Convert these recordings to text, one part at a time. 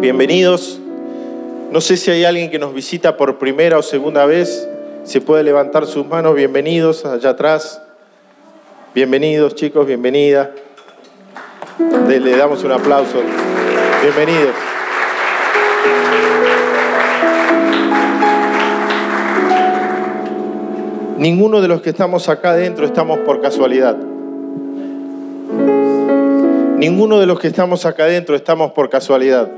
bienvenidos. No sé si hay alguien que nos visita por primera o segunda vez. Se puede levantar sus manos. Bienvenidos allá atrás. Bienvenidos chicos, bienvenida. Le, damos un aplauso. Bienvenidos. Ninguno de los que estamos acá adentro estamos por casualidad. Ninguno de los que estamos acá adentro estamos por casualidad.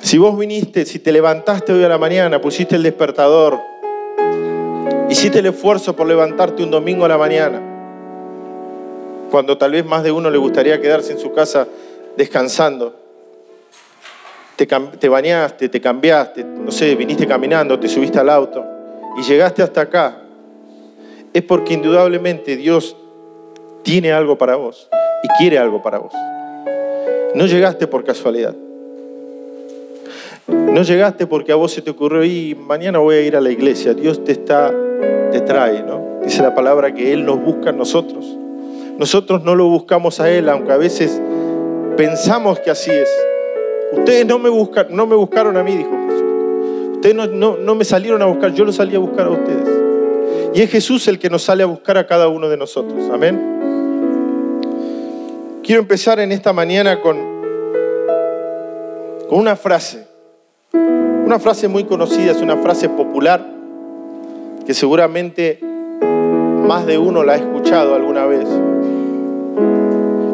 Si vos viniste, si te levantaste hoy a la mañana, pusiste el despertador, hiciste el esfuerzo por levantarte un domingo a la mañana, cuando tal vez más de uno le gustaría quedarse en su casa descansando, te, te bañaste, te cambiaste, no sé, viniste caminando, te subiste al auto y llegaste hasta acá, es porque indudablemente Dios tiene algo para vos y quiere algo para vos. No llegaste por casualidad. No llegaste porque a vos se te ocurrió y mañana voy a ir a la iglesia. Dios te está, te trae, ¿no? Dice la palabra que Él nos busca a nosotros. Nosotros no lo buscamos a Él, aunque a veces pensamos que así es. Ustedes no me, no me buscaron a mí, dijo Jesús. Ustedes no me salieron a buscar, yo los salí a buscar a ustedes. Y es Jesús el que nos sale a buscar a cada uno de nosotros. Amén. Quiero empezar en esta mañana con, con una frase. Una frase muy conocida, es una frase popular que seguramente más de uno la ha escuchado alguna vez.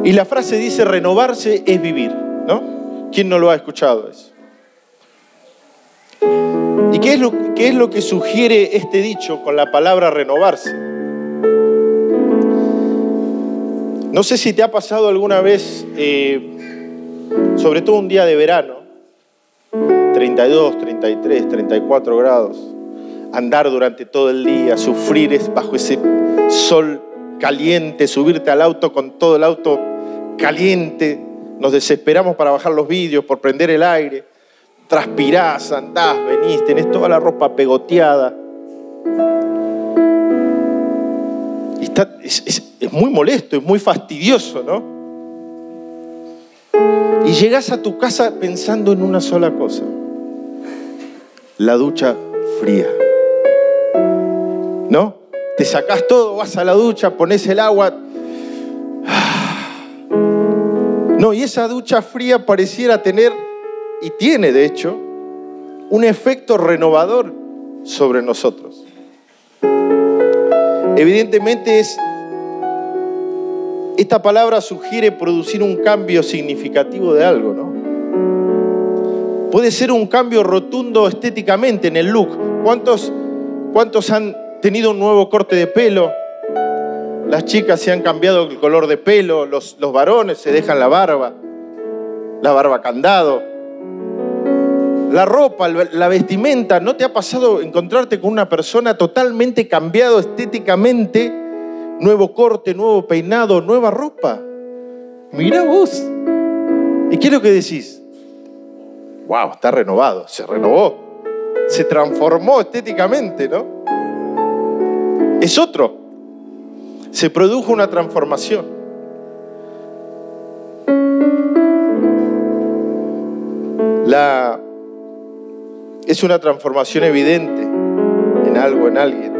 Y la frase dice, renovarse es vivir, ¿no? ¿Quién no lo ha escuchado eso? ¿Y qué es lo, qué es lo que sugiere este dicho con la palabra renovarse? No sé si te ha pasado alguna vez, eh, sobre todo un día de verano, 32, 33, 34 grados, andar durante todo el día, sufrir bajo ese sol caliente, subirte al auto con todo el auto caliente, nos desesperamos para bajar los vídeos, por prender el aire, transpirás, andás, venís, tenés toda la ropa pegoteada. Está, es, es muy molesto, es muy fastidioso, ¿no? Y llegas a tu casa pensando en una sola cosa, la ducha fría. ¿No? Te sacás todo, vas a la ducha, pones el agua. No, y esa ducha fría pareciera tener, y tiene de hecho, un efecto renovador sobre nosotros. Evidentemente es esta palabra sugiere producir un cambio significativo de algo, ¿no? Puede ser un cambio rotundo estéticamente en el look. ¿Cuántos, cuántos han tenido un nuevo corte de pelo? Las chicas se han cambiado el color de pelo, los, los varones se dejan la barba, la barba candado. La ropa, la vestimenta, ¿no te ha pasado encontrarte con una persona totalmente cambiado estéticamente? Nuevo corte, nuevo peinado, nueva ropa. Mira vos. ¿Y qué es lo que decís? Wow, está renovado, se renovó, se transformó estéticamente, ¿no? Es otro. Se produjo una transformación. La, es una transformación evidente en algo, en alguien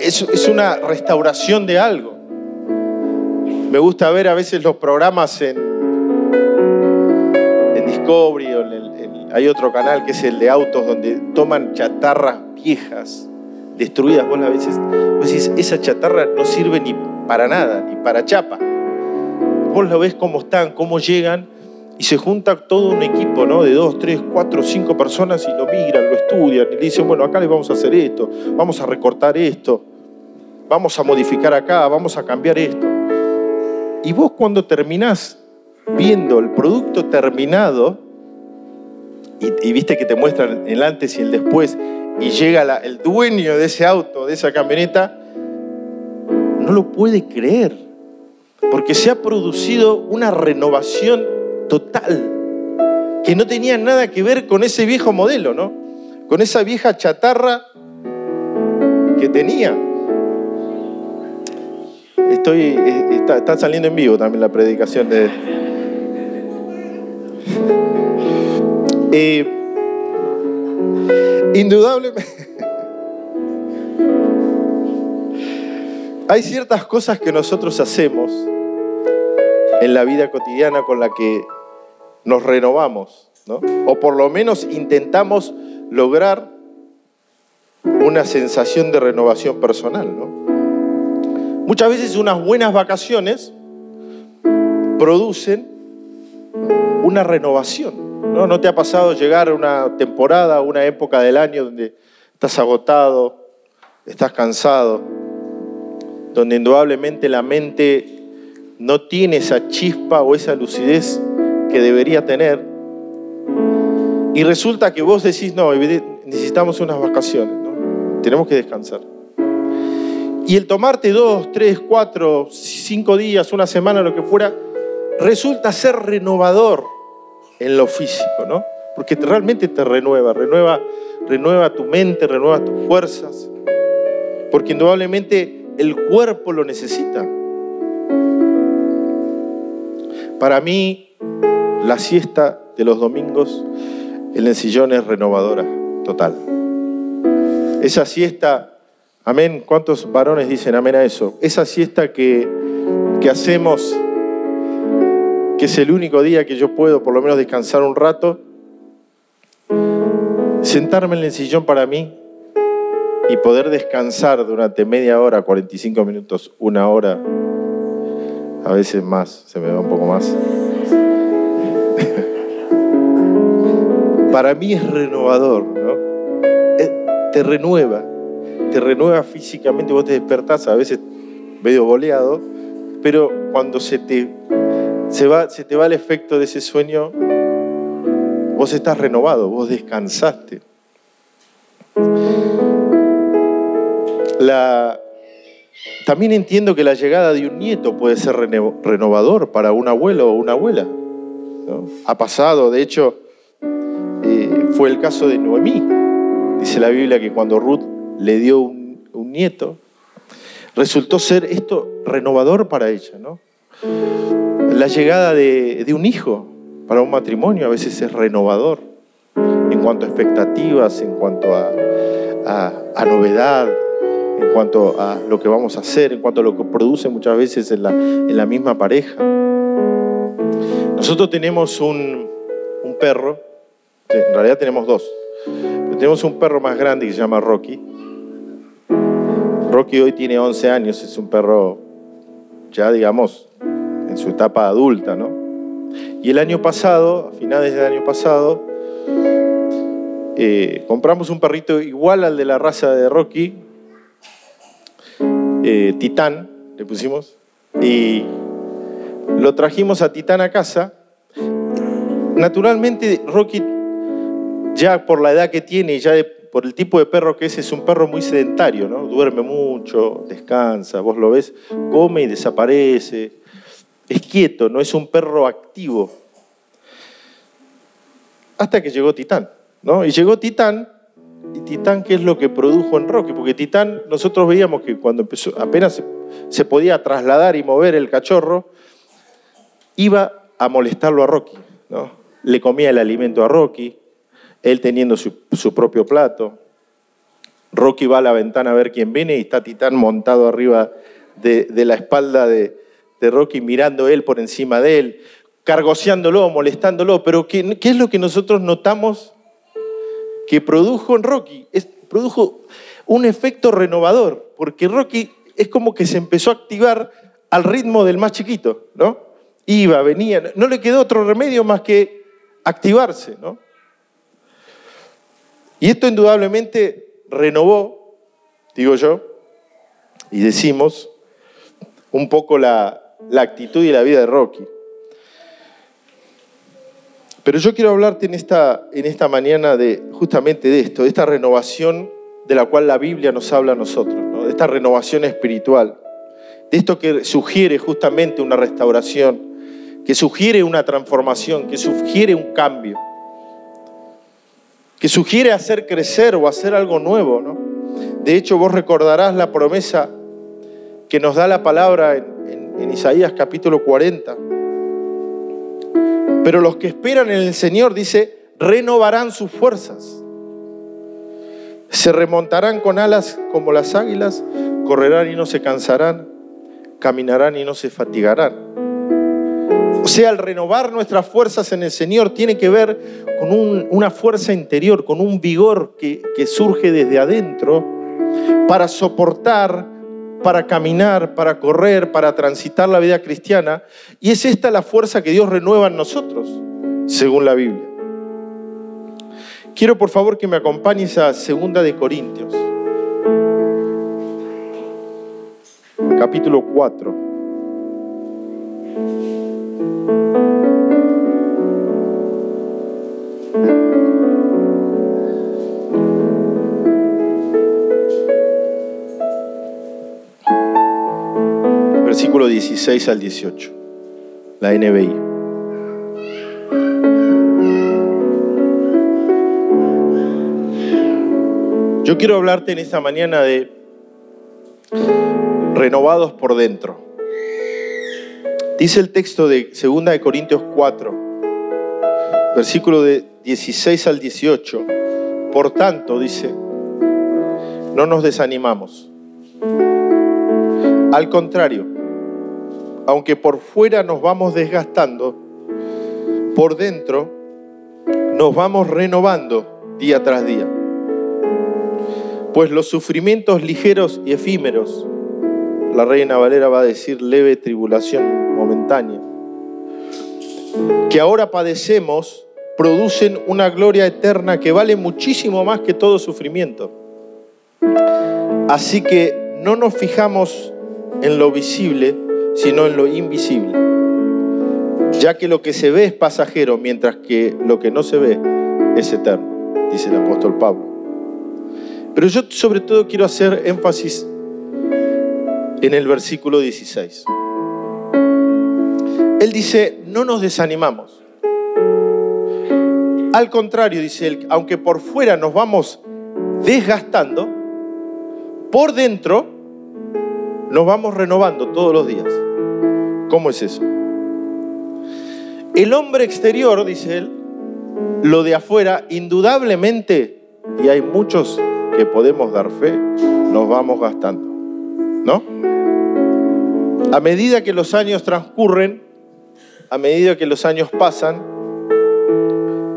es, una restauración de algo. Me gusta ver a veces los programas en, Discovery o hay otro canal que es el de autos donde toman chatarras viejas, destruidas. Vos a veces vos decís, esa chatarra no sirve ni para nada, ni para chapa. Vos lo ves cómo están, cómo llegan y se junta todo un equipo ¿no? de dos, tres, cuatro, cinco personas y lo miran, lo estudian y dicen, bueno, acá les vamos a hacer esto, vamos a recortar esto, vamos a modificar acá, vamos a cambiar esto. Y vos cuando terminás viendo el producto terminado, y, viste que te muestran el antes y el después, y llega el dueño de ese auto, de esa camioneta, no lo puede creer, porque se ha producido una renovación total, que no tenía nada que ver con ese viejo modelo, ¿no? Con esa vieja chatarra que tenía. Estoy, eh, está, saliendo en vivo también la predicación de... Eh, indudablemente, hay ciertas cosas que nosotros hacemos en la vida cotidiana con la que nos renovamos, ¿no? o por lo menos intentamos lograr una sensación de renovación personal. ¿no? Muchas veces unas buenas vacaciones producen una renovación. ¿no? ¿No te ha pasado llegar a una temporada, una época del año donde estás agotado, estás cansado, donde indudablemente la mente no tiene esa chispa o esa lucidez que debería tener? Y resulta que vos decís, no, necesitamos unas vacaciones, tenemos que descansar. Y el tomarte dos, tres, cuatro, cinco días, una semana, lo que fuera, resulta ser renovador en lo físico, ¿no? Porque realmente te renueva, renueva, renueva tu mente, renueva tus fuerzas, porque indudablemente el cuerpo lo necesita. Para mí, la siesta de los domingos en el sillón es renovadora, total. Esa siesta, amén, ¿cuántos varones dicen amén a eso? Esa siesta que, que hacemos que es el único día que yo puedo por lo menos descansar un rato, sentarme en el sillón para mí y poder descansar durante media hora, 45 minutos, una hora, a veces más, se me va un poco más. para mí es renovador, ¿no? te renueva, te renueva físicamente, vos te despertás a veces medio boleado, pero cuando se te se, va, se te va el efecto de ese sueño, vos estás renovado, vos descansaste. también entiendo que la llegada de un nieto puede ser renovador para un abuelo o una abuela. Ha pasado, de hecho, eh, fue el caso de Noemí. Dice la Biblia que cuando Ruth le dio un, nieto, resultó ser esto renovador para ella. ¿no? La llegada de, un hijo para un matrimonio a veces es renovador en cuanto a expectativas, en cuanto a, novedad, en cuanto a lo que vamos a hacer, en cuanto a lo que produce muchas veces en la, misma pareja. Nosotros tenemos un, un, perro, en realidad tenemos dos, tenemos un perro más grande que se llama Rocky. Rocky hoy tiene 11 años, es un perro ya digamos en su etapa adulta, ¿no? Y el año pasado, a finales del año pasado, eh, compramos un perrito igual al de la raza de Rocky, eh, Titán, le pusimos, y lo trajimos a Titán a casa. Naturalmente, Rocky, ya por la edad que tiene, ya por el tipo de perro que es, es un perro muy sedentario, ¿no? Duerme mucho, descansa, vos lo ves, come y desaparece es quieto, no es un perro activo. Hasta que llegó Titán, ¿no? Y llegó Titán, y Titán, ¿qué es lo que produjo en Rocky? Porque Titán, nosotros veíamos que cuando empezó, apenas se, podía trasladar y mover el cachorro, iba a molestarlo a Rocky, ¿no? Le comía el alimento a Rocky, él teniendo su, propio plato. Rocky va a la ventana a ver quién viene y está Titán montado arriba de la espalda de, Rocky mirando él por encima de él, cargoseándolo, molestándolo. Pero ¿qué, es lo que nosotros notamos que produjo en Rocky? Es, produjo un efecto renovador, porque Rocky es como que se empezó a activar al ritmo del más chiquito, ¿no? Iba, venía, no le quedó otro remedio más que activarse, ¿no? Y esto indudablemente renovó, digo yo, y decimos, un poco la, la actitud y la vida de Rocky. Pero yo quiero hablarte en esta, en esta mañana de justamente de esto, de esta renovación de la cual la Biblia nos habla a nosotros, de esta renovación espiritual, de esto que sugiere justamente una restauración, que sugiere una transformación, que sugiere un cambio, que sugiere hacer crecer o hacer algo nuevo. ¿no? De hecho, vos recordarás la promesa que nos da la palabra en, en Isaías capítulo 40. Pero los que esperan en el Señor, dice, renovarán sus fuerzas. Se remontarán con alas como las águilas, correrán y no se cansarán, caminarán y no se fatigarán. O sea, el renovar nuestras fuerzas en el Señor tiene que ver con una fuerza interior, con un vigor que, que surge desde adentro para soportar, para caminar, para correr, para transitar la vida cristiana. Y es esta la fuerza que Dios renueva en nosotros, según la Biblia. Quiero por favor que me acompañes a Segunda de Corintios, capítulo 4. Versículo 16 al 18, la NBI. Yo quiero hablarte en esta mañana de renovados por dentro. Dice el texto de 2 de Corintios 4, versículo de 16 al 18. Por tanto, dice, no nos desanimamos. Al contrario, aunque por fuera nos vamos desgastando, por dentro nos vamos renovando día tras día. Pues los sufrimientos ligeros y efímeros, la reina Valera va a decir leve tribulación momentánea, que ahora padecemos, producen una gloria eterna que vale muchísimo más que todo sufrimiento. Así que no nos fijamos en lo visible, sino en lo invisible, ya que lo que se ve es pasajero, mientras que lo que no se ve es eterno, dice el apóstol Pablo. Pero yo sobre todo quiero hacer énfasis en el versículo 16. Él dice, no nos desanimamos. Al contrario, dice él, aunque por fuera nos vamos desgastando, por dentro nos vamos renovando todos los días. ¿Cómo es eso? El hombre exterior, dice él, lo de afuera, indudablemente, y hay muchos que podemos dar fe, nos vamos gastando. ¿No? A medida que los años transcurren, a medida que los años pasan,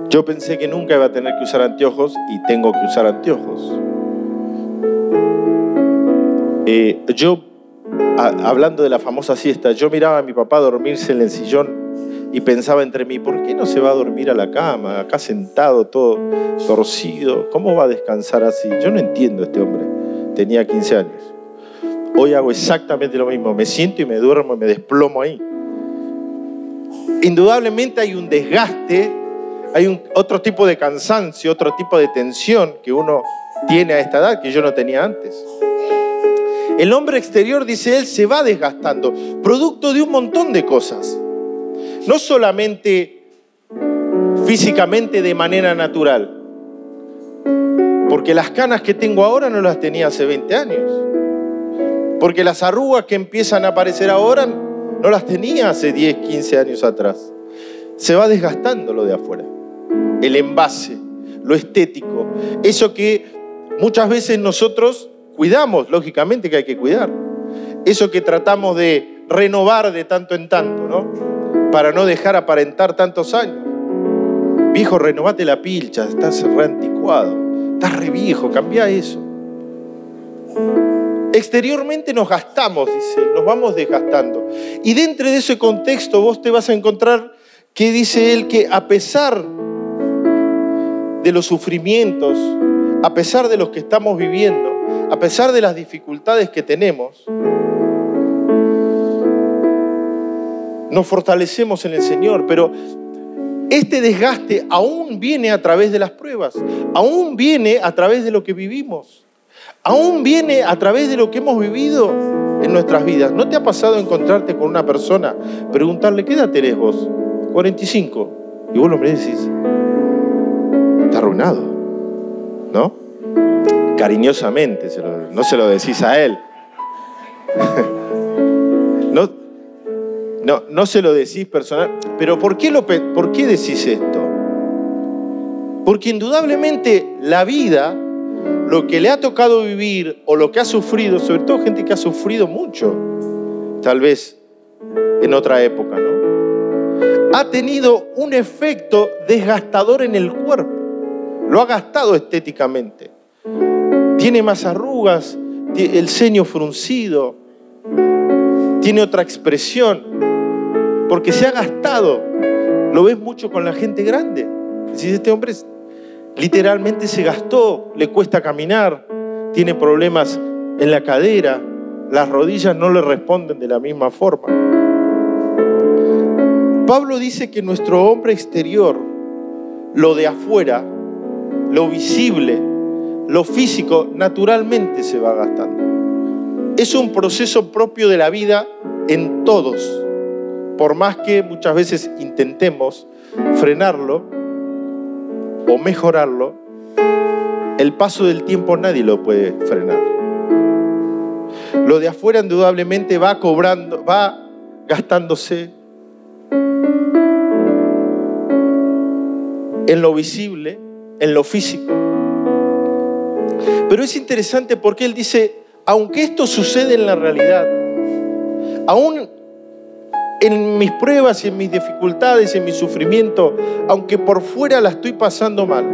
yo pensé que nunca iba a tener que usar anteojos y tengo que usar anteojos. Eh, yo, hablando de la famosa siesta, yo miraba a mi papá dormirse en el sillón y pensaba entre mí, ¿por qué no se va a dormir a la cama, acá sentado todo torcido? ¿Cómo va a descansar así? Yo no entiendo este hombre. Tenía 15 años. Hoy hago exactamente lo mismo. Me siento y me duermo y me desplomo ahí indudablemente hay un desgaste, hay un, otro tipo de cansancio, otro tipo de tensión que uno tiene a esta edad que yo no tenía antes. El hombre exterior, dice él, se va desgastando, producto de un montón de cosas. No solamente físicamente de manera natural, porque las canas que tengo ahora no las tenía hace 20 años, porque las arrugas que empiezan a aparecer ahora no las tenía hace 10, 15 años atrás. Se va desgastando lo de afuera. El envase, lo estético, eso que muchas veces nosotros cuidamos, lógicamente que hay que cuidar. Eso que tratamos de renovar de tanto en tanto, ¿no? Para no dejar aparentar tantos años. Viejo, renovate la pilcha, estás re anticuado, estás re viejo, cambia eso. Exteriormente nos gastamos, dice, nos vamos desgastando. Y dentro de ese contexto vos te vas a encontrar que dice él que a pesar de los sufrimientos, a pesar de los que estamos viviendo, a pesar de las dificultades que tenemos, nos fortalecemos en el Señor, pero este desgaste aún viene a través de las pruebas, aún viene a través de lo que vivimos aún viene a través de lo que hemos vivido en nuestras vidas. ¿No te ha pasado encontrarte con una persona, preguntarle, ¿qué edad tenés vos? 45. Y vos lo me decís, está arruinado, ¿no? Cariñosamente, no se lo decís a él. no, no, no se lo decís personal. Pero ¿por qué, lo, ¿por qué decís esto? Porque indudablemente la vida, lo que le ha tocado vivir o lo que ha sufrido, sobre todo gente que ha sufrido mucho, tal vez en otra época, ¿no? Ha tenido un efecto desgastador en el cuerpo. Lo ha gastado estéticamente. Tiene más arrugas, el ceño fruncido, tiene otra expresión, porque se ha gastado. Lo ves mucho con la gente grande. Si este hombre literalmente se gastó, le cuesta caminar, tiene problemas en la cadera, las rodillas no le responden de la misma forma. Pablo dice que nuestro hombre exterior, lo de afuera, lo visible, lo físico, naturalmente se va gastando. Es un proceso propio de la vida en todos. Por más que muchas veces intentemos frenarlo o mejorarlo, el paso del tiempo nadie lo puede frenar. Lo de afuera indudablemente va cobrando, va gastándose en lo visible, en lo físico. Pero es interesante porque él dice, aunque esto sucede en la realidad, aún en mis pruebas y en mis dificultades, en mi sufrimiento, aunque por fuera la estoy pasando mal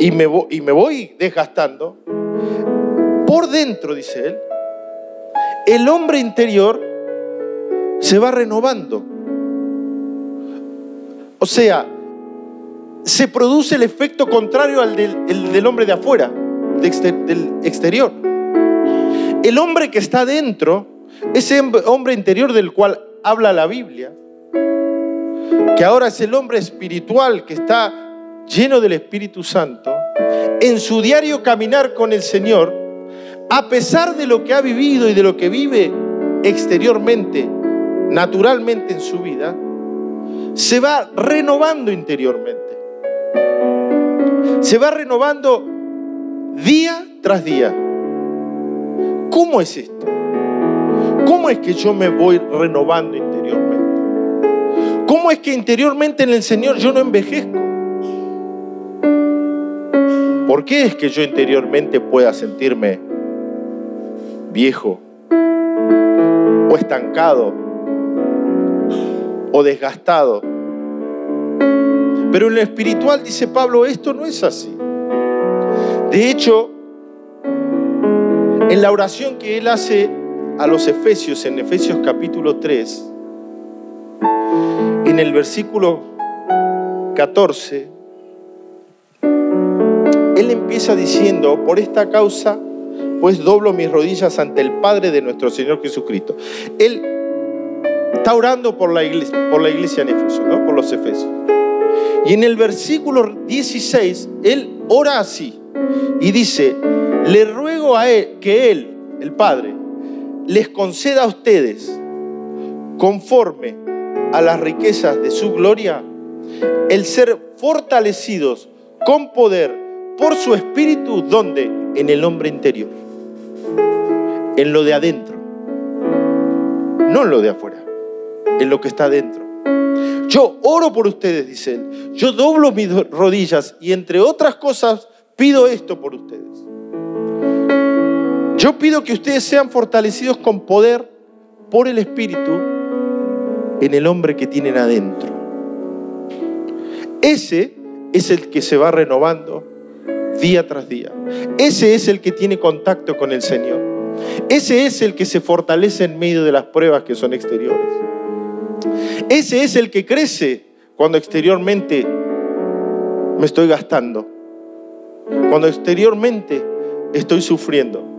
y me, voy, y me voy desgastando, por dentro, dice él, el hombre interior se va renovando. O sea, se produce el efecto contrario al del, hombre de afuera, del exterior. El hombre que está dentro, ese hombre interior del cual habla la Biblia, que ahora es el hombre espiritual que está lleno del Espíritu Santo, en su diario caminar con el Señor, a pesar de lo que ha vivido y de lo que vive exteriormente, naturalmente en su vida, se va renovando interiormente. Se va renovando día tras día. ¿Cómo es esto? ¿Cómo es que yo me voy renovando interiormente? ¿Cómo es que interiormente en el Señor yo no envejezco? ¿Por qué es que yo interiormente pueda sentirme viejo o estancado o desgastado? Pero en lo espiritual, dice Pablo, esto no es así. De hecho, en la oración que él hace a los Efesios, en Efesios capítulo 3, en el versículo 14, él empieza diciendo, por esta causa, pues doblo mis rodillas ante el Padre de nuestro Señor Jesucristo. Él está orando por la iglesia, por la iglesia en Efeso, ¿no? por los Efesios. Y en el versículo 16, él ora así y dice, le ruego a él que él, el Padre, les conceda a ustedes, conforme a las riquezas de su gloria, el ser fortalecidos con poder por su espíritu, donde? En el hombre interior, en lo de adentro, no en lo de afuera, en lo que está adentro. Yo oro por ustedes, dice él. Yo doblo mis rodillas y entre otras cosas pido esto por ustedes. Yo pido que ustedes sean fortalecidos con poder por el Espíritu en el hombre que tienen adentro. Ese es el que se va renovando día tras día. Ese es el que tiene contacto con el Señor. Ese es el que se fortalece en medio de las pruebas que son exteriores. Ese es el que crece cuando exteriormente me estoy gastando. Cuando exteriormente estoy sufriendo.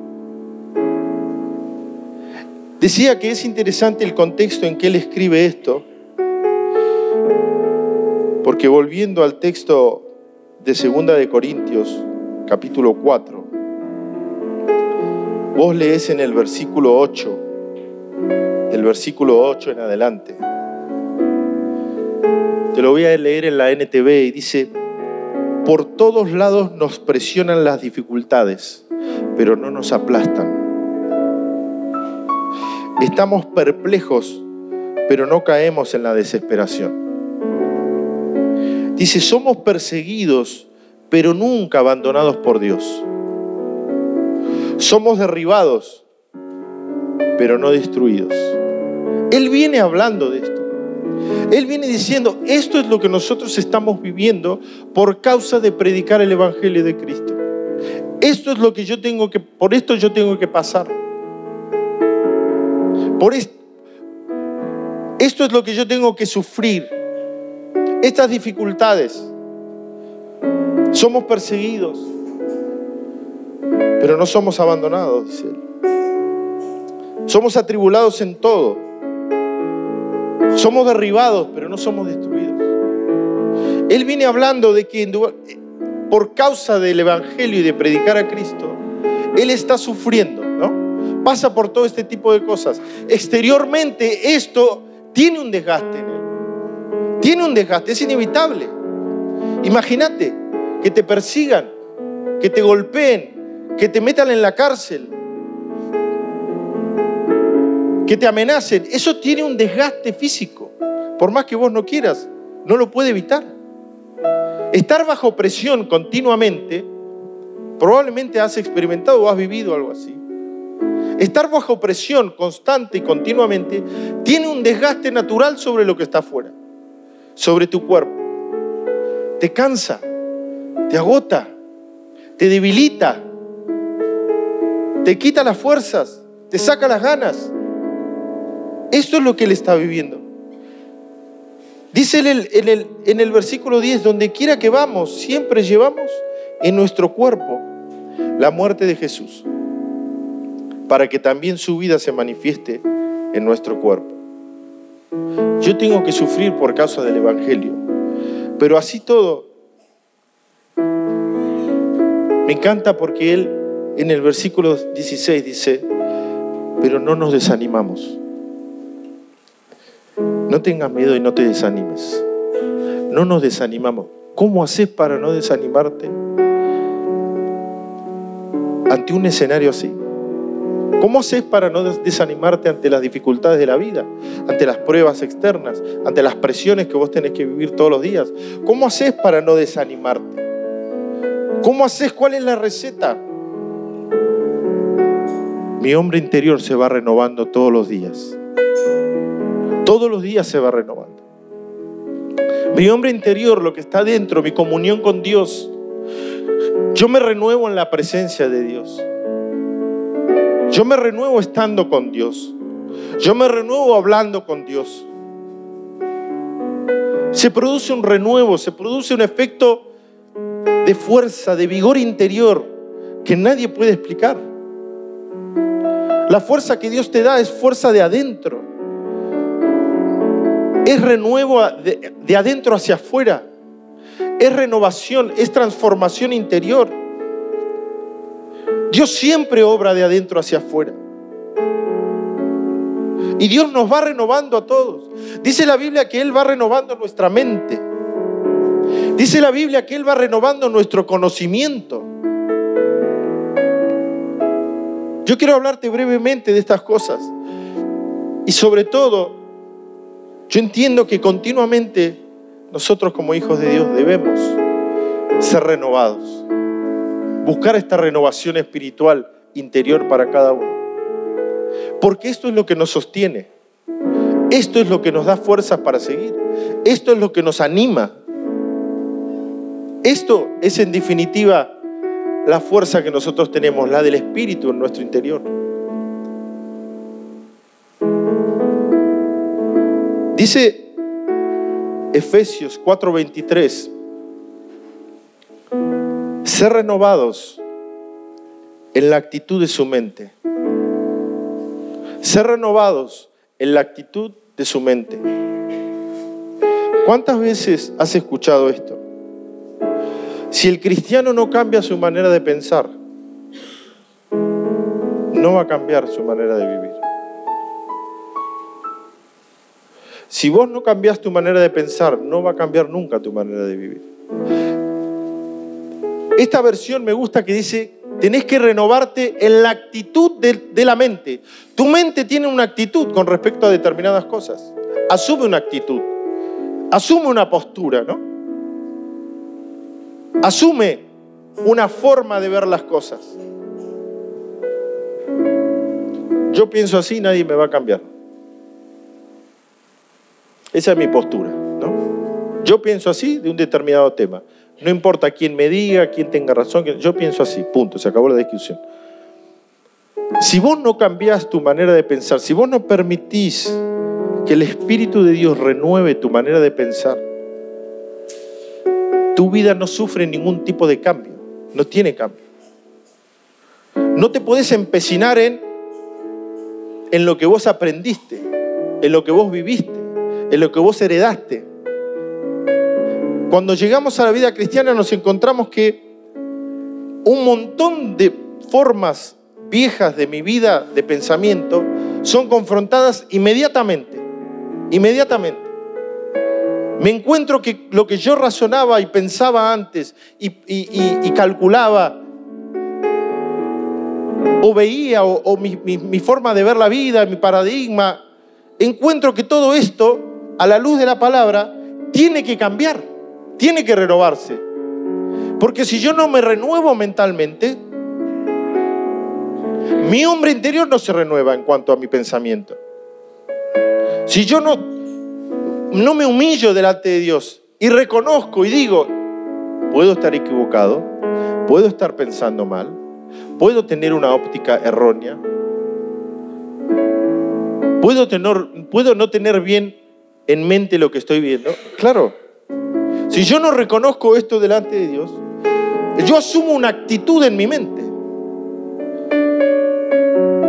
Decía que es interesante el contexto en que él escribe esto, porque volviendo al texto de Segunda de Corintios, capítulo 4, vos lees en el versículo 8, del versículo 8 en adelante. Te lo voy a leer en la NTV y dice, por todos lados nos presionan las dificultades, pero no nos aplastan. Estamos perplejos, pero no caemos en la desesperación. Dice, somos perseguidos, pero nunca abandonados por Dios. Somos derribados, pero no destruidos. Él viene hablando de esto. Él viene diciendo, esto es lo que nosotros estamos viviendo por causa de predicar el Evangelio de Cristo. Esto es lo que yo tengo que, por esto yo tengo que pasar. Por esto, esto es lo que yo tengo que sufrir. Estas dificultades. Somos perseguidos, pero no somos abandonados, dice él. Somos atribulados en todo. Somos derribados, pero no somos destruidos. Él viene hablando de que por causa del Evangelio y de predicar a Cristo, Él está sufriendo. Pasa por todo este tipo de cosas. Exteriormente esto tiene un desgaste en Él. Tiene un desgaste, es inevitable. Imagínate que te persigan, que te golpeen, que te metan en la cárcel, que te amenacen, eso tiene un desgaste físico. Por más que vos no quieras, no lo puede evitar. Estar bajo presión continuamente, probablemente has experimentado o has vivido algo así. Estar bajo presión constante y continuamente tiene un desgaste natural sobre lo que está afuera, sobre tu cuerpo. Te cansa, te agota, te debilita, te quita las fuerzas, te saca las ganas. Esto es lo que él está viviendo. Dice en el, en el, en el versículo 10, donde quiera que vamos, siempre llevamos en nuestro cuerpo la muerte de Jesús, para que también su vida se manifieste en nuestro cuerpo. Yo tengo que sufrir por causa del Evangelio, pero así todo, me encanta porque él en el versículo 16 dice, pero no nos desanimamos. No tengas miedo y no te desanimes. No nos desanimamos. ¿Cómo haces para no desanimarte ante un escenario así? ¿Cómo haces para no desanimarte ante las dificultades de la vida, ante las pruebas externas, ante las presiones que vos tenés que vivir todos los días? ¿Cómo haces para no desanimarte? ¿Cómo haces? ¿Cuál es la receta? Mi hombre interior se va renovando todos los días. Todos los días se va renovando. Mi hombre interior, lo que está dentro, mi comunión con Dios, yo me renuevo en la presencia de Dios. Yo me renuevo estando con Dios. Yo me renuevo hablando con Dios. Se produce un renuevo, se produce un efecto de fuerza, de vigor interior que nadie puede explicar. La fuerza que Dios te da es fuerza de adentro es renuevo de, adentro hacia afuera. Es renovación, es transformación interior. Dios siempre obra de adentro hacia afuera. Y Dios nos va renovando a todos. Dice la Biblia que Él va renovando nuestra mente. Dice la Biblia que Él va renovando nuestro conocimiento. Yo quiero hablarte brevemente de estas cosas. Y sobre todo, yo entiendo que continuamente nosotros como hijos de Dios debemos ser renovados, buscar esta renovación espiritual interior para cada uno. Porque esto es lo que nos sostiene, esto es lo que nos da fuerzas para seguir, esto es lo que nos anima. Esto es en definitiva la fuerza que nosotros tenemos, la del Espíritu en nuestro interior. Dice Efesios 4:23, ser renovados en la actitud de su mente. Ser renovados en la actitud de su mente. ¿Cuántas veces has escuchado esto? Si el cristiano no cambia su manera de pensar, no va a cambiar su manera de vivir. Si vos no cambias tu manera de pensar, no va a cambiar nunca tu manera de vivir. Esta versión me gusta que dice, tenés que renovarte en la actitud de, la mente. Tu mente tiene una actitud con respecto a determinadas cosas. Asume una actitud, asume una postura, ¿no? Asume una forma de ver las cosas. Yo pienso así, nadie me va a cambiar. Esa es mi postura. ¿no? Yo pienso así de un determinado tema. No importa quién me diga, quién tenga razón, yo pienso así, punto, se acabó la discusión. Si vos no cambiás tu manera de pensar, si vos no permitís que el Espíritu de Dios renueve tu manera de pensar, tu vida no sufre ningún tipo de cambio, no tiene cambio. No te podés empecinar en, en lo que vos aprendiste, en lo que vos viviste, en lo que vos heredaste. Cuando llegamos a la vida cristiana nos encontramos que un montón de formas viejas de mi vida de pensamiento son confrontadas inmediatamente. Inmediatamente. Me encuentro que lo que yo razonaba y pensaba antes y, calculaba o veía o, mi, forma de ver la vida, mi paradigma, encuentro que todo esto, a la luz de la palabra, tiene que cambiar tiene que renovarse. Porque si yo no me renuevo mentalmente, mi hombre interior no se renueva en cuanto a mi pensamiento. Si yo no, no me humillo delante de Dios y reconozco y digo, puedo estar equivocado, puedo estar pensando mal, puedo tener una óptica errónea, puedo, tener, puedo no tener bien en mente lo que estoy viendo. Claro, si yo no reconozco esto delante de Dios, yo asumo una actitud en mi mente.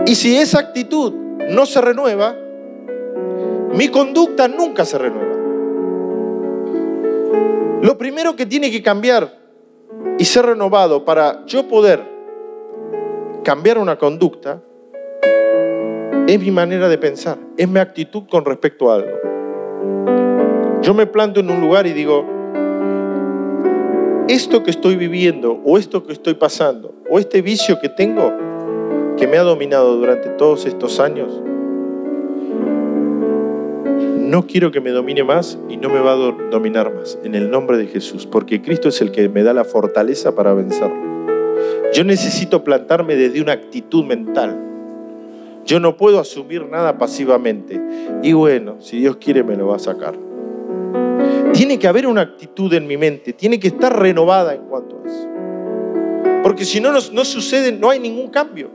Y si esa actitud no se renueva, mi conducta nunca se renueva. Lo primero que tiene que cambiar y ser renovado para yo poder cambiar una conducta es mi manera de pensar, es mi actitud con respecto a algo. Yo me planto en un lugar y digo, esto que estoy viviendo o esto que estoy pasando o este vicio que tengo que me ha dominado durante todos estos años, no quiero que me domine más y no me va a dominar más en el nombre de Jesús, porque Cristo es el que me da la fortaleza para vencerlo. Yo necesito plantarme desde una actitud mental. Yo no puedo asumir nada pasivamente. Y bueno, si Dios quiere me lo va a sacar. Tiene que haber una actitud en mi mente, tiene que estar renovada en cuanto a eso. Porque si no, no, sucede, no hay ningún cambio.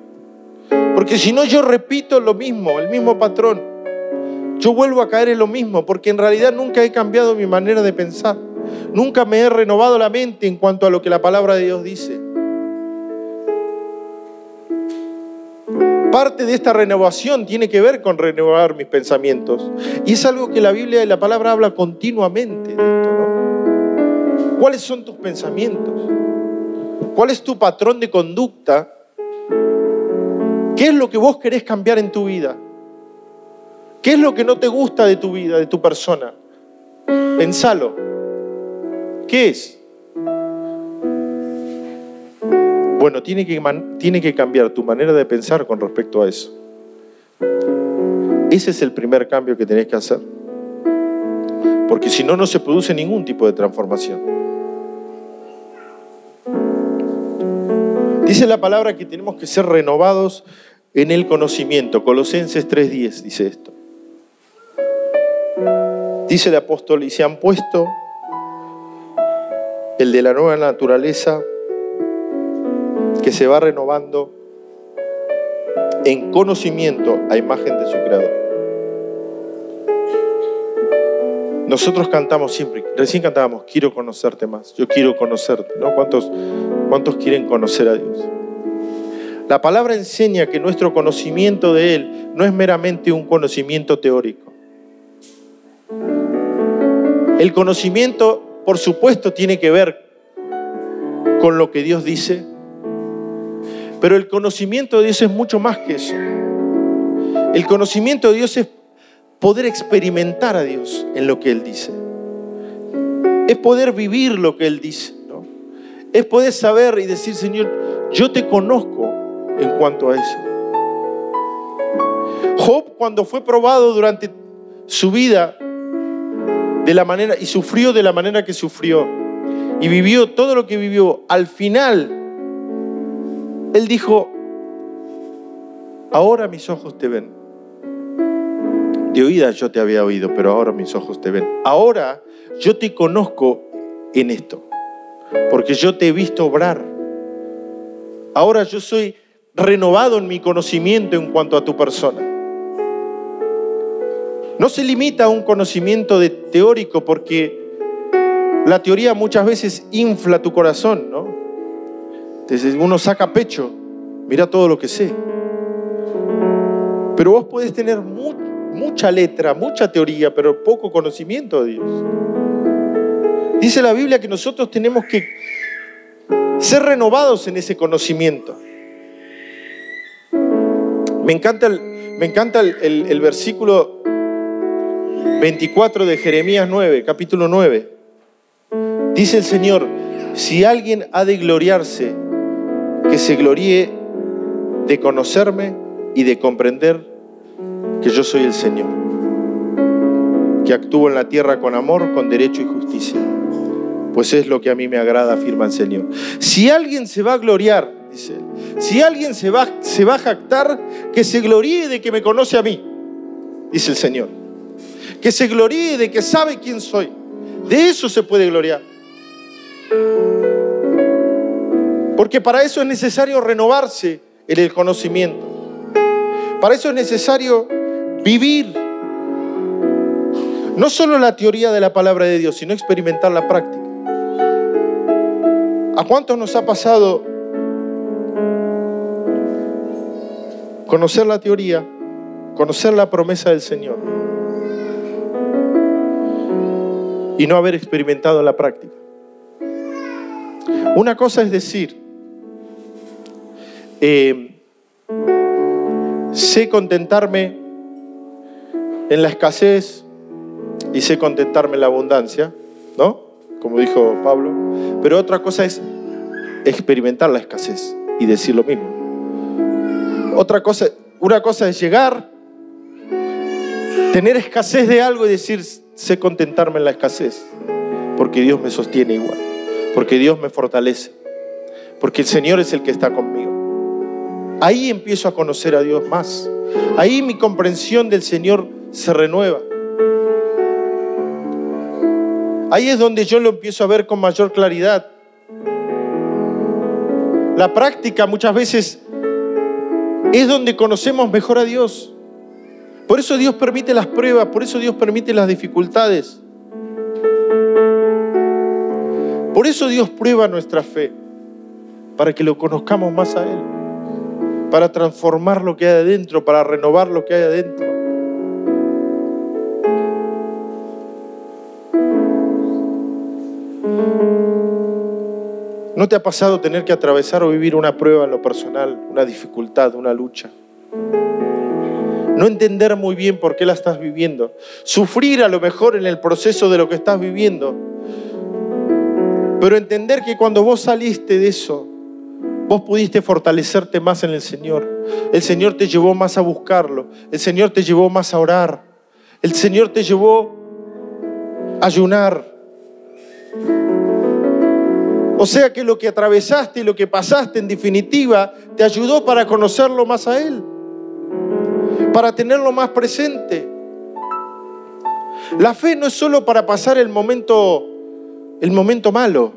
Porque si no, yo repito lo mismo, el mismo patrón. Yo vuelvo a caer en lo mismo, porque en realidad nunca he cambiado mi manera de pensar. Nunca me he renovado la mente en cuanto a lo que la palabra de Dios dice. Parte de esta renovación tiene que ver con renovar mis pensamientos. Y es algo que la Biblia y la palabra habla continuamente de esto, ¿no? ¿Cuáles son tus pensamientos? ¿Cuál es tu patrón de conducta? ¿Qué es lo que vos querés cambiar en tu vida? ¿Qué es lo que no te gusta de tu vida, de tu persona? Pensalo. ¿Qué es? Bueno, tiene que, tiene que cambiar tu manera de pensar con respecto a eso. Ese es el primer cambio que tenés que hacer. Porque si no, no se produce ningún tipo de transformación. Dice la palabra que tenemos que ser renovados en el conocimiento. Colosenses 3.10 dice esto. Dice el apóstol, y se han puesto el de la nueva naturaleza que se va renovando en conocimiento a imagen de su creador. Nosotros cantamos siempre, recién cantábamos, quiero conocerte más, yo quiero conocerte, ¿no? ¿Cuántos, cuántos quieren conocer a Dios? La palabra enseña que nuestro conocimiento de Él no es meramente un conocimiento teórico. El conocimiento, por supuesto, tiene que ver con lo que Dios dice, pero el conocimiento de Dios es mucho más que eso. El conocimiento de Dios es poder experimentar a Dios en lo que Él dice. Es poder vivir lo que Él dice. Es poder saber y decir, Señor, yo te conozco en cuanto a eso. Job cuando fue probado durante su vida de la manera y sufrió de la manera que sufrió, y vivió todo lo que vivió, al final, Él dijo, ahora mis ojos te ven. De oídas yo te había oído, pero ahora mis ojos te ven. Ahora yo te conozco en esto, porque yo te he visto obrar. Ahora yo soy renovado en mi conocimiento en cuanto a tu persona. No se limita a un conocimiento teórico porque la teoría muchas veces infla tu corazón, ¿no? Desde uno saca pecho, mira todo lo que sé. Pero vos podés tener mucha letra, mucha teoría, pero poco conocimiento de Dios. Dice la Biblia que nosotros tenemos que ser renovados en ese conocimiento. Me encanta el, me encanta el, versículo 24 de Jeremías 9, capítulo 9. Dice el Señor, si alguien ha de gloriarse, que se gloríe de conocerme y de comprender que yo soy el Señor, que actúo en la tierra con amor, con derecho y justicia, pues es lo que a mí me agrada, afirma el Señor. Si alguien se va a gloriar, dice él, si alguien se va, se va a jactar, que se gloríe de que me conoce a mí, dice el Señor. Que se gloríe de que sabe quién soy. De eso se puede gloriar. Porque para eso es necesario renovarse en el conocimiento. Para eso es necesario vivir no solo la teoría de la palabra de Dios, sino experimentar la práctica. ¿A cuántos nos ha pasado conocer la teoría, conocer la promesa del Señor y no haber experimentado la práctica. Una cosa es decir, eh, sé contentarme en la escasez y sé contentarme en la abundancia, ¿no? Como dijo Pablo. Pero otra cosa es experimentar la escasez y decir lo mismo. Otra cosa, una cosa es llegar, tener escasez de algo y decir, sé contentarme en la escasez, porque Dios me sostiene igual, porque Dios me fortalece, porque el Señor es el que está conmigo. Ahí empiezo a conocer a Dios más. Ahí mi comprensión del Señor se renueva. Ahí es donde yo lo empiezo a ver con mayor claridad. La práctica muchas veces es donde conocemos mejor a Dios. Por eso Dios permite las pruebas, por eso Dios permite las dificultades. Por eso Dios prueba nuestra fe, para que lo conozcamos más a Él, para transformar lo que hay adentro, para renovar lo que hay adentro. ¿No te ha pasado tener que atravesar o vivir una prueba en lo personal, una dificultad, una lucha? No entender muy bien por qué la estás viviendo. Sufrir a lo mejor en el proceso de lo que estás viviendo. Pero entender que cuando vos saliste de eso, vos pudiste fortalecerte más en el Señor. El Señor te llevó más a buscarlo. El Señor te llevó más a orar. El Señor te llevó a ayunar. O sea que lo que atravesaste y lo que pasaste en definitiva te ayudó para conocerlo más a Él, para tenerlo más presente. La fe no es solo para pasar el momento, el momento malo.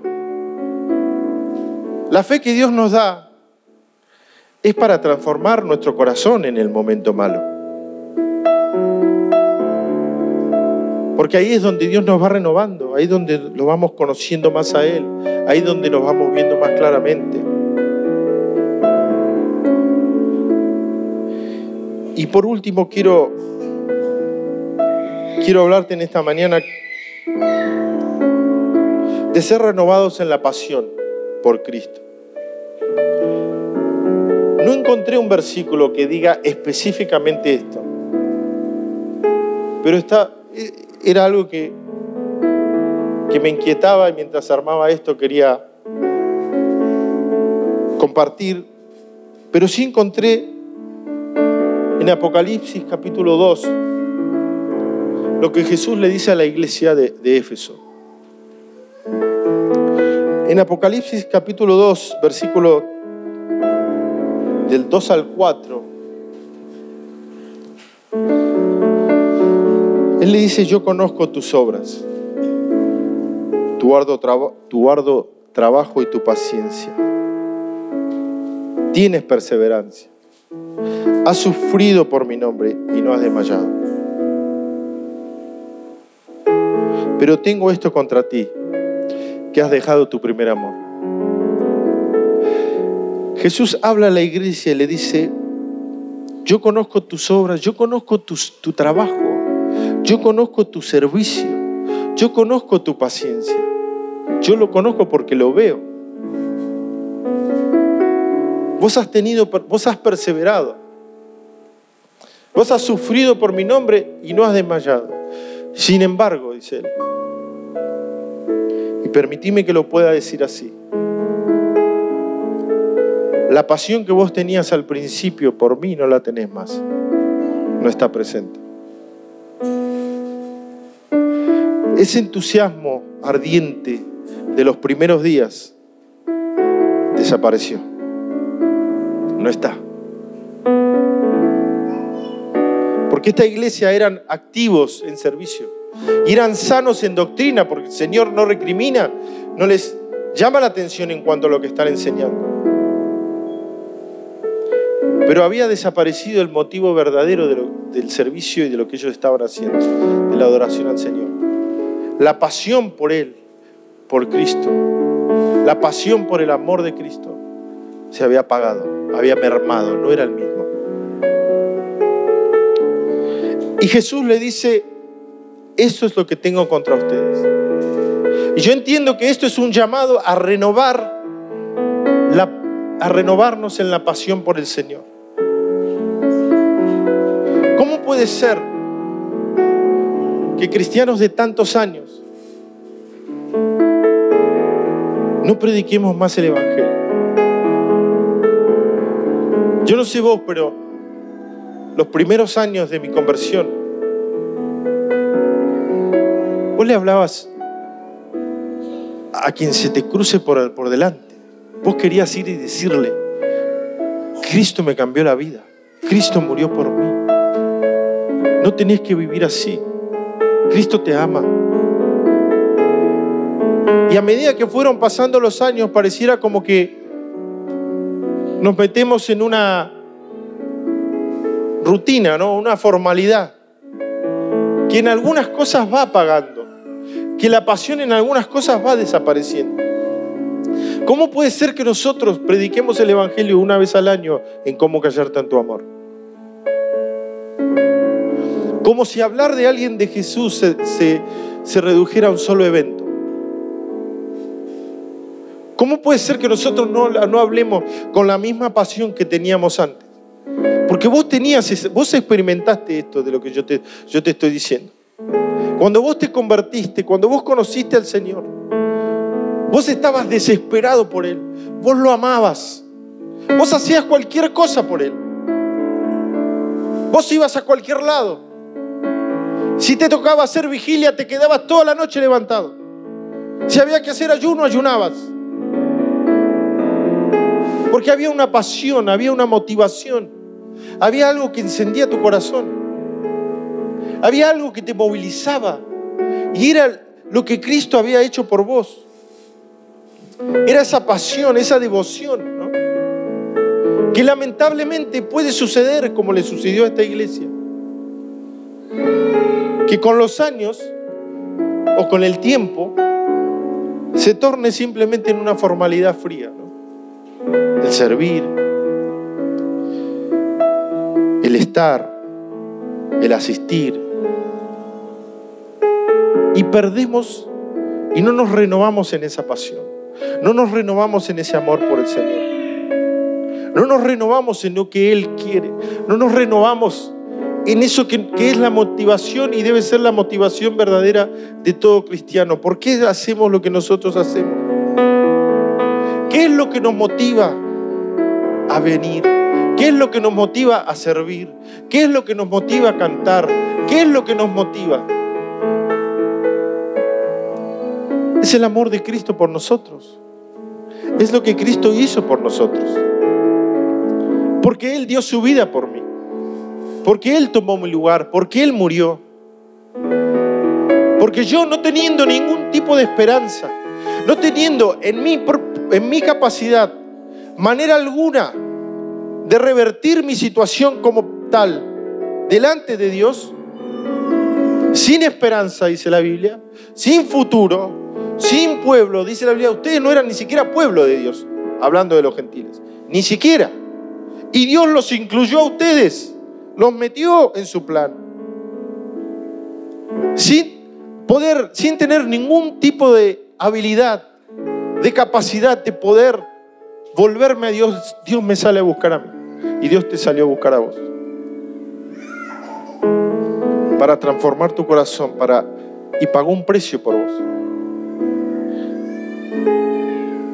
La fe que Dios nos da es para transformar nuestro corazón en el momento malo. Porque ahí es donde Dios nos va renovando, ahí es donde lo vamos conociendo más a Él, ahí es donde nos vamos viendo más claramente. Y por último quiero, quiero hablarte en esta mañana de ser renovados en la pasión por Cristo. No encontré un versículo que diga específicamente esto, pero está, era algo que, que me inquietaba y mientras armaba esto quería compartir, pero sí encontré en Apocalipsis capítulo 2 lo que Jesús le dice a la iglesia de Éfeso. En Apocalipsis capítulo 2, versículo del 2 al 4, Él le dice, yo conozco tus obras, tu arduo, tu arduo trabajo y tu paciencia. Tienes perseverancia. Has sufrido por mi nombre y no has desmayado. Pero tengo esto contra ti, que has dejado tu primer amor. Jesús habla a la iglesia y le dice, yo conozco tus obras, yo conozco tu, trabajo, yo conozco tu servicio, yo conozco tu paciencia. Yo lo conozco porque lo veo. Vos has tenido, vos has perseverado. Vos has sufrido por mi nombre y no has desmayado. Sin embargo, dice él, permitime que lo pueda decir así, la pasión que vos tenías al principio por mí no la tenés más, no está presente. Ese entusiasmo ardiente de los primeros días desapareció. No está. Porque esta iglesia eran activos en servicio y eran sanos en doctrina, porque el Señor no recrimina, no les llama la atención en cuanto a lo que están enseñando. Pero había desaparecido el motivo verdadero del servicio y de lo que ellos estaban haciendo, de la adoración al Señor. La pasión por Él, por Cristo, la pasión por el amor de Cristo, se había apagado, había mermado, no era el mismo. Y Jesús le dice, eso es lo que tengo contra ustedes. Y yo entiendo que esto es un llamado a renovar, a renovarnos en la pasión por el Señor. ¿Cómo puede ser que cristianos de tantos años no prediquemos más el Evangelio. Yo no sé vos, pero los primeros años de mi conversión, vos le hablabas a quien se te cruce por, por delante. Vos querías ir y decirle, Cristo me cambió la vida, Cristo murió por mí. No tenés que vivir así. Cristo te ama. Y a medida que fueron pasando los años, pareciera como que nos metemos en una rutina, ¿no? Una formalidad. Que en algunas cosas va apagando. Que la pasión en algunas cosas va desapareciendo. ¿Cómo puede ser que nosotros prediquemos el Evangelio una vez al año en cómo callar tanto amor? Como si hablar de alguien de Jesús se, se, se redujera a un solo evento. ¿Cómo puede ser que nosotros no, no hablemos con la misma pasión que teníamos antes? Porque vos tenías, vos experimentaste esto de lo que yo te, yo te estoy diciendo. Cuando vos te convertiste, cuando vos conociste al Señor, vos estabas desesperado por Él, vos lo amabas, vos hacías cualquier cosa por Él, vos ibas a cualquier lado. Si te tocaba hacer vigilia, te quedabas toda la noche levantado. Si había que hacer ayuno, ayunabas. Porque había una pasión, había una motivación, había algo que encendía tu corazón, había algo que te movilizaba y era lo que Cristo había hecho por vos. Era esa pasión, esa devoción, ¿no? que lamentablemente puede suceder como le sucedió a esta iglesia. Que con los años o con el tiempo se torne simplemente en una formalidad fría el servir, el estar, el asistir. Y perdemos y no nos renovamos en esa pasión. No nos renovamos en ese amor por el Señor. No nos renovamos en lo que Él quiere. No nos renovamos en eso que, es la motivación y debe ser la motivación verdadera de todo cristiano. ¿Por qué hacemos lo que nosotros hacemos? ¿Qué es lo que nos motiva? a venir? ¿Qué es lo que nos motiva a servir? ¿Qué es lo que nos motiva a cantar? ¿Qué es lo que nos motiva? Es el amor de Cristo por nosotros. Es lo que Cristo hizo por nosotros. Porque Él dio su vida por mí. Porque Él tomó mi lugar. Porque Él murió. Porque yo no teniendo ningún tipo de esperanza, no teniendo en mi, en mi capacidad manera alguna de revertir mi situación como tal delante de Dios, sin esperanza, dice la Biblia, sin futuro, sin pueblo, dice la Biblia, ustedes no eran ni siquiera pueblo de Dios, hablando de los gentiles, ni siquiera. Y Dios los incluyó a ustedes, los metió en su plan. Sin poder, sin tener ningún tipo de habilidad, de capacidad de poder volverme a Dios, Dios me sale a buscar a mí. Y Dios te salió a buscar a vos. Para transformar tu corazón, para y pagó un precio por vos.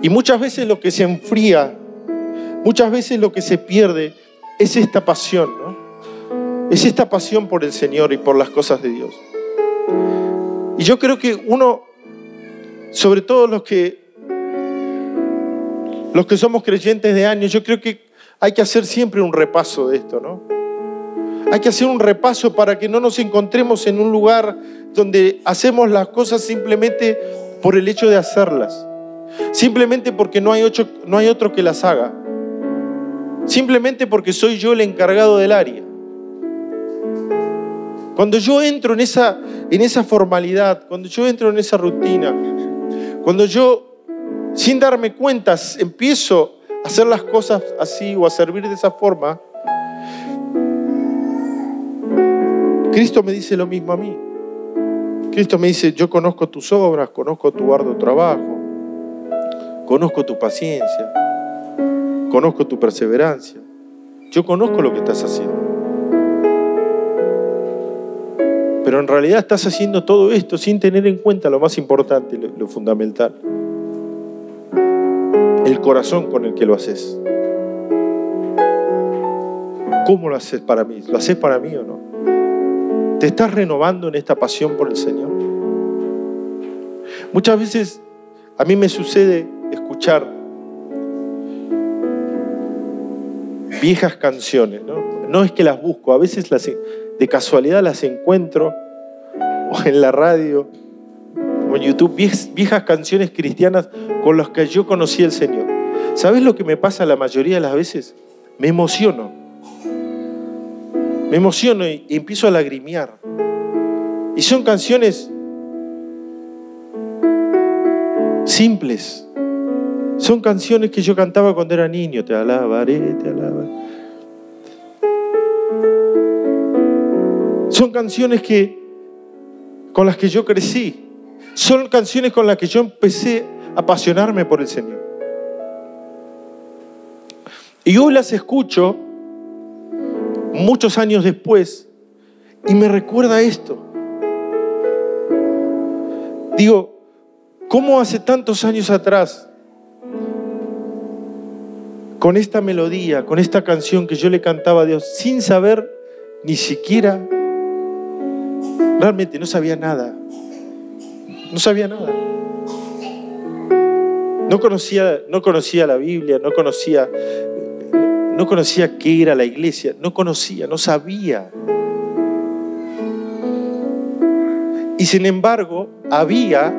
Y muchas veces lo que se enfría, muchas veces lo que se pierde es esta pasión, ¿no? Es esta pasión por el Señor y por las cosas de Dios. Y yo creo que uno, sobre todo los que los que somos creyentes de años, yo creo que hay que hacer siempre un repaso de esto, ¿no? Hay que hacer un repaso para que no nos encontremos en un lugar donde hacemos las cosas simplemente por el hecho de hacerlas. Simplemente porque no hay, otro, no hay otro que las haga. Simplemente porque soy yo el encargado del área. Cuando yo entro en esa, en esa formalidad, cuando yo entro en esa rutina, cuando yo, sin darme cuenta, empiezo a hacer las cosas así o a servir de esa forma, Cristo me dice lo mismo a mí. Cristo me dice, yo conozco tus obras, conozco tu arduo trabajo, conozco tu paciencia, conozco tu perseverancia. Yo conozco lo que estás haciendo. Pero en realidad estás haciendo todo esto sin tener en cuenta lo más importante, lo, fundamental. El corazón con el que lo haces. ¿Cómo lo haces para mí? ¿Lo haces para mí o no? ¿Te estás renovando en esta pasión por el Señor? Muchas veces a mí me sucede escuchar viejas canciones, ¿no? No es que las busco, a veces las, de casualidad las encuentro en la radio o en YouTube, viejas canciones cristianas con las que yo conocí al Señor. ¿Sabes lo que me pasa la mayoría de las veces? Me emociono. Me emociono y empiezo a lagrimear. Y son canciones simples. Son canciones que yo cantaba cuando era niño. Te alabaré, te alabaré. Son canciones que, con las que yo crecí. Son canciones con las que yo empecé a apasionarme por el Señor. Y hoy las escucho muchos años después y me recuerda esto. Digo, ¿cómo hace tantos años atrás, con esta melodía, con esta canción que yo le cantaba a Dios, sin saber ni siquiera Realmente no sabía nada. No sabía nada. No conocía, no conocía la Biblia, no conocía, no conocía qué era la iglesia, no conocía, no sabía. Y sin embargo, había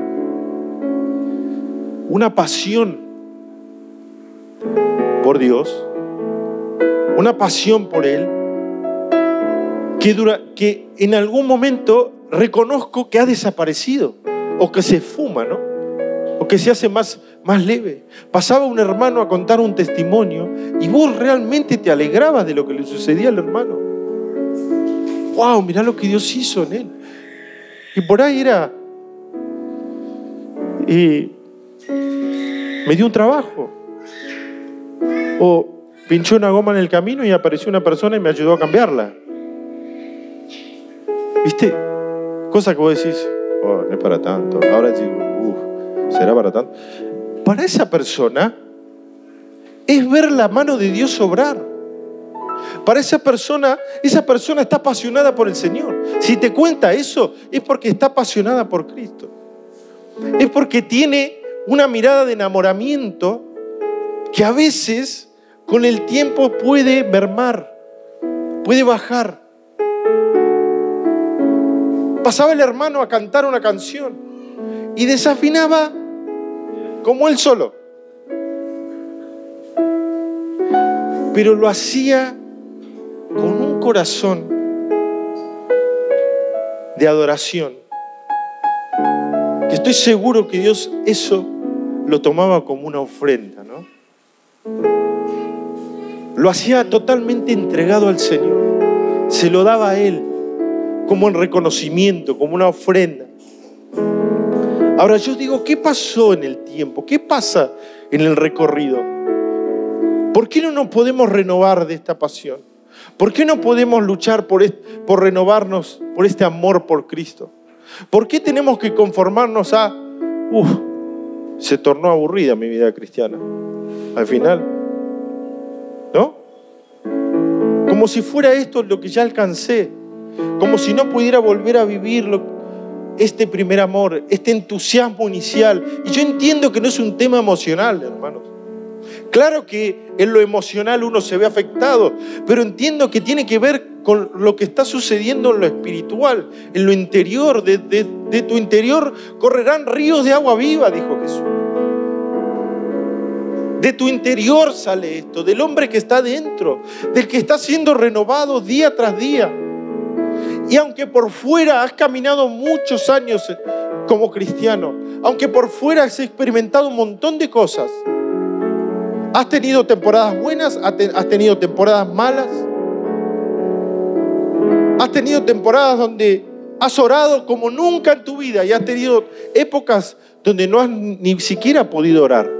una pasión por Dios, una pasión por Él, que, dura, que en algún momento reconozco que ha desaparecido o que se fuma, ¿no? O que se hace más, más leve. Pasaba un hermano a contar un testimonio y vos realmente te alegrabas de lo que le sucedía al hermano. ¡Wow! Mirá lo que Dios hizo en él. Y por ahí era. Y me dio un trabajo. O pinchó una goma en el camino y apareció una persona y me ayudó a cambiarla. ¿Viste? Cosa que vos decís, oh, no es para tanto. Ahora digo, uff, ¿será para tanto? Para esa persona es ver la mano de Dios obrar. Para esa persona, esa persona está apasionada por el Señor. Si te cuenta eso, es porque está apasionada por Cristo. Es porque tiene una mirada de enamoramiento que a veces con el tiempo puede mermar, puede bajar. Pasaba el hermano a cantar una canción y desafinaba como él solo. Pero lo hacía con un corazón de adoración. Que estoy seguro que Dios eso lo tomaba como una ofrenda, ¿no? Lo hacía totalmente entregado al Señor. Se lo daba a Él como en reconocimiento, como una ofrenda. Ahora yo digo, ¿qué pasó en el tiempo? ¿Qué pasa en el recorrido? ¿Por qué no nos podemos renovar de esta pasión? ¿Por qué no podemos luchar por, por renovarnos por este amor por Cristo? ¿Por qué tenemos que conformarnos a, uff, se tornó aburrida mi vida cristiana? Al final, ¿no? Como si fuera esto lo que ya alcancé, como si no pudiera volver a vivir este primer amor, este entusiasmo inicial. Y yo entiendo que no es un tema emocional, hermanos. Claro que en lo emocional uno se ve afectado, pero entiendo que tiene que ver con lo que está sucediendo en lo espiritual, en lo interior. De, tu interior correrán ríos de agua viva, dijo Jesús. De tu interior sale esto, del hombre que está dentro, del que está siendo renovado día tras día. Y aunque por fuera has caminado muchos años como cristiano, aunque por fuera has experimentado un montón de cosas, ¿Has tenido temporadas buenas? ¿Has tenido temporadas malas? ¿Has tenido temporadas donde has orado como nunca en tu vida y has tenido épocas donde no has ni siquiera podido orar?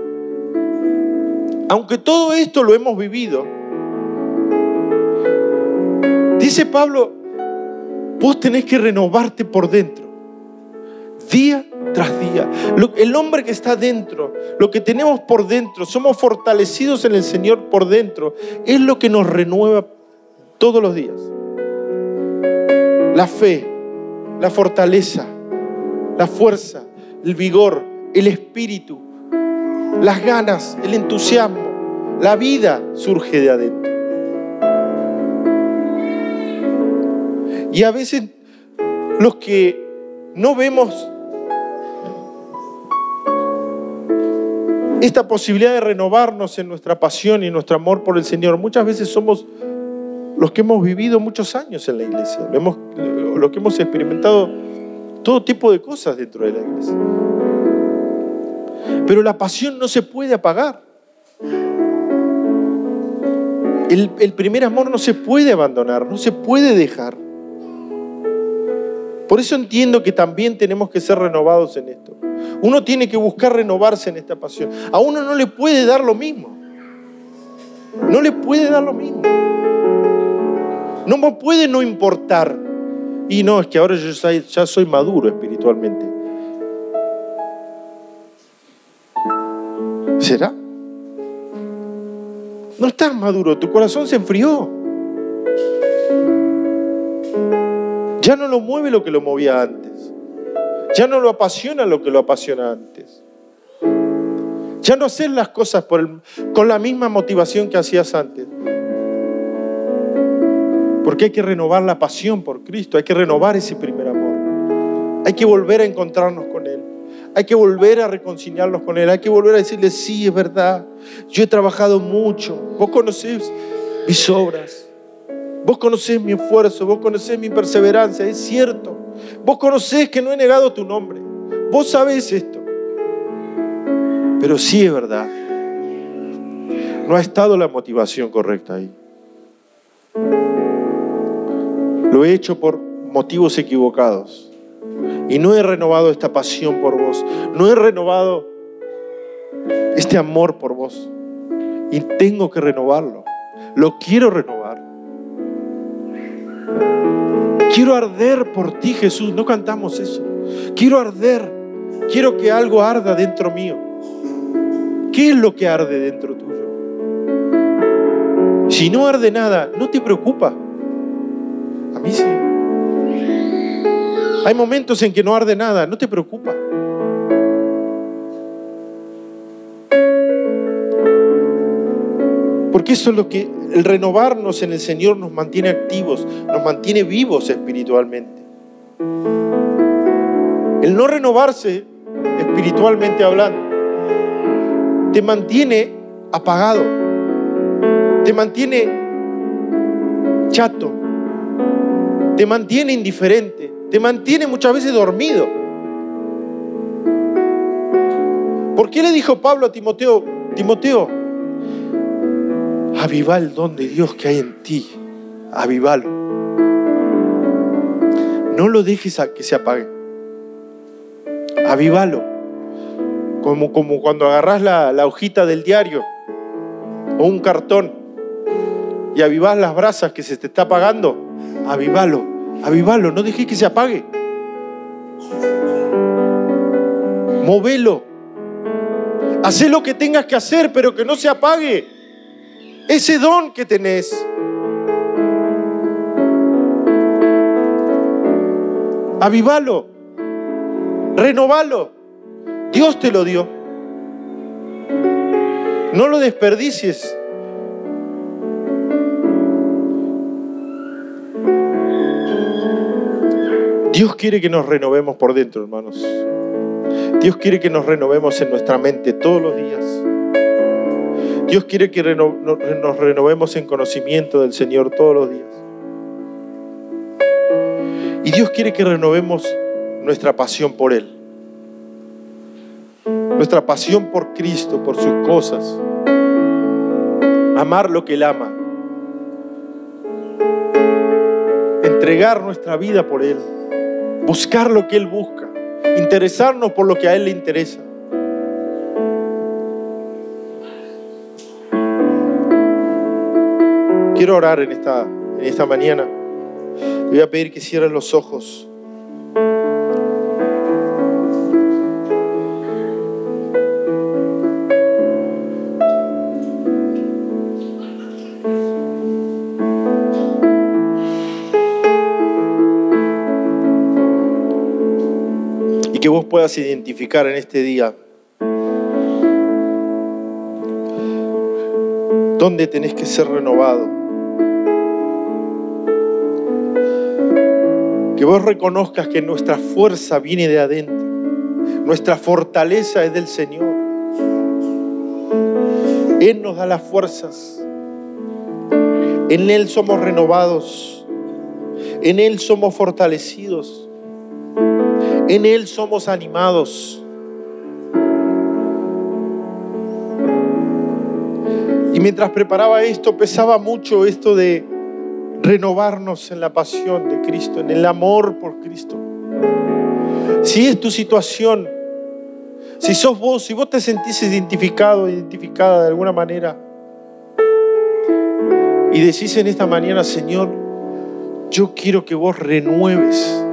Aunque todo esto lo hemos vivido, dice Pablo, vos tenés que renovarte por dentro, día tras día. el hombre que está dentro, lo que tenemos por dentro, somos fortalecidos en el Señor por dentro, es lo que nos renueva todos los días. La fe, la fortaleza, la fuerza, el vigor, el espíritu, las ganas, el entusiasmo, la vida surge de adentro. Y a veces los que no vemos esta posibilidad de renovarnos en nuestra pasión y nuestro amor por el Señor. Muchas veces somos los que hemos vivido muchos años en la iglesia, los que hemos experimentado todo tipo de cosas dentro de la iglesia. Pero la pasión no se puede apagar. El, el primer amor no se puede abandonar, no se puede dejar. Por eso entiendo que también tenemos que ser renovados en esto. Uno tiene que buscar renovarse en esta pasión. A uno no le puede dar lo mismo. No le puede dar lo mismo. No puede no importar. Y no, es que ahora yo ya soy maduro espiritualmente. ¿Será? No estás maduro, tu corazón se enfrió. Ya no lo mueve lo que lo movía antes. Ya no lo apasiona lo que lo apasiona antes. Ya no haces las cosas con la misma motivación que hacías antes. Porque hay que renovar la pasión por Cristo, hay que renovar ese primer amor. Hay que volver a encontrarnos con Él. Hay que volver a reconciliarnos con Él. Hay que volver a decirle, sí, es verdad. Yo he trabajado mucho. Vos conocés mis obras. Vos conocés mi esfuerzo, vos conocés mi perseverancia, es cierto. Vos conocés que no he negado tu nombre. Vos sabés esto. Pero sí es verdad. No ha estado la motivación correcta ahí. Lo he hecho por motivos equivocados. Y no he renovado esta pasión por vos. No he renovado este amor por vos. Y tengo que renovarlo. Lo quiero renovar. Quiero arder por ti, Jesús. No cantamos eso. Quiero arder. Quiero que algo arda dentro mío. ¿Qué es lo que arde dentro tuyo? Si no arde nada, no te preocupa. A mí sí. Hay momentos en que no arde nada, no te preocupa. Porque eso es lo que el renovarnos en el Señor nos mantiene activos, nos mantiene vivos espiritualmente. El no renovarse espiritualmente hablando te mantiene apagado, te mantiene chato, te mantiene indiferente, te mantiene muchas veces dormido. ¿Por qué le dijo Pablo a Timoteo, Timoteo, aviva el don de Dios que hay en ti, avivalo. No lo dejes a que se apague, avivalo. Como, como cuando agarras la, la hojita del diario o un cartón y avivás las brasas que se te está apagando, avivalo, avivalo, no dejes que se apague. Movelo. Hacé lo que tengas que hacer, pero que no se apague ese don que tenés. Avivalo, renovalo. Dios te lo dio. No lo desperdicies. Dios quiere que nos renovemos por dentro, hermanos. Dios quiere que nos renovemos en nuestra mente todos los días. Dios quiere que nos renovemos en conocimiento del Señor todos los días. Y Dios quiere que renovemos nuestra pasión por Él. Nuestra pasión por Cristo, por sus cosas. Amar lo que Él ama. Entregar nuestra vida por Él. Buscar lo que Él busca. Interesarnos por lo que a Él le interesa. Quiero orar en esta, en esta mañana. Te voy a pedir que cierres los ojos. Y que vos puedas identificar en este día dónde tenés que ser renovado. Vos reconozcas que nuestra fuerza viene de adentro. Nuestra fortaleza es del Señor. Él nos da las fuerzas. En Él somos renovados. En Él somos fortalecidos. En Él somos animados. Y mientras preparaba esto, pesaba mucho esto de renovarnos en la pasión de Cristo, en el amor por Cristo. Si es tu situación, si sos vos, si vos te sentís identificado, identificada de alguna manera, y decís en esta mañana, Señor, yo quiero que vos renueves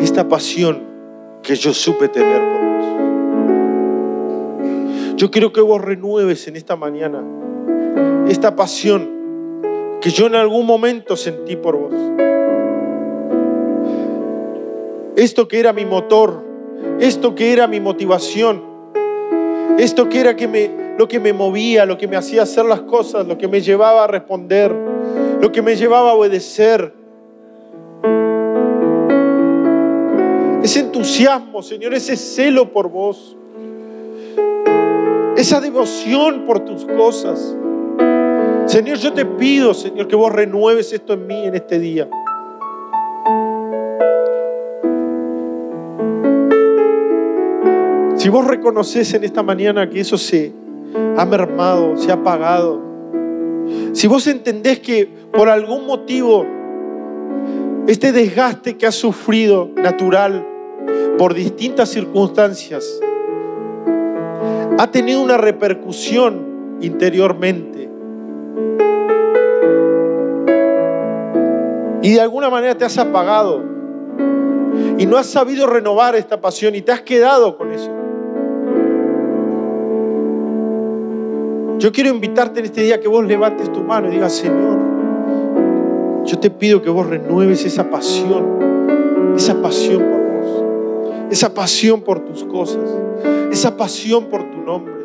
esta pasión que yo supe tener por vos. Yo quiero que vos renueves en esta mañana esta pasión que yo en algún momento sentí por vos. Esto que era mi motor, esto que era mi motivación, esto que era que me, lo que me movía, lo que me hacía hacer las cosas, lo que me llevaba a responder, lo que me llevaba a obedecer. Ese entusiasmo, Señor, ese celo por vos, esa devoción por tus cosas. Señor, yo te pido, Señor, que vos renueves esto en mí en este día. Si vos reconoces en esta mañana que eso se ha mermado, se ha apagado, si vos entendés que por algún motivo este desgaste que has sufrido natural por distintas circunstancias ha tenido una repercusión interiormente, y de alguna manera te has apagado y no has sabido renovar esta pasión y te has quedado con eso. Yo quiero invitarte en este día que vos levantes tu mano y digas, Señor, yo te pido que vos renueves esa pasión, esa pasión por vos, esa pasión por tus cosas, esa pasión por tu nombre.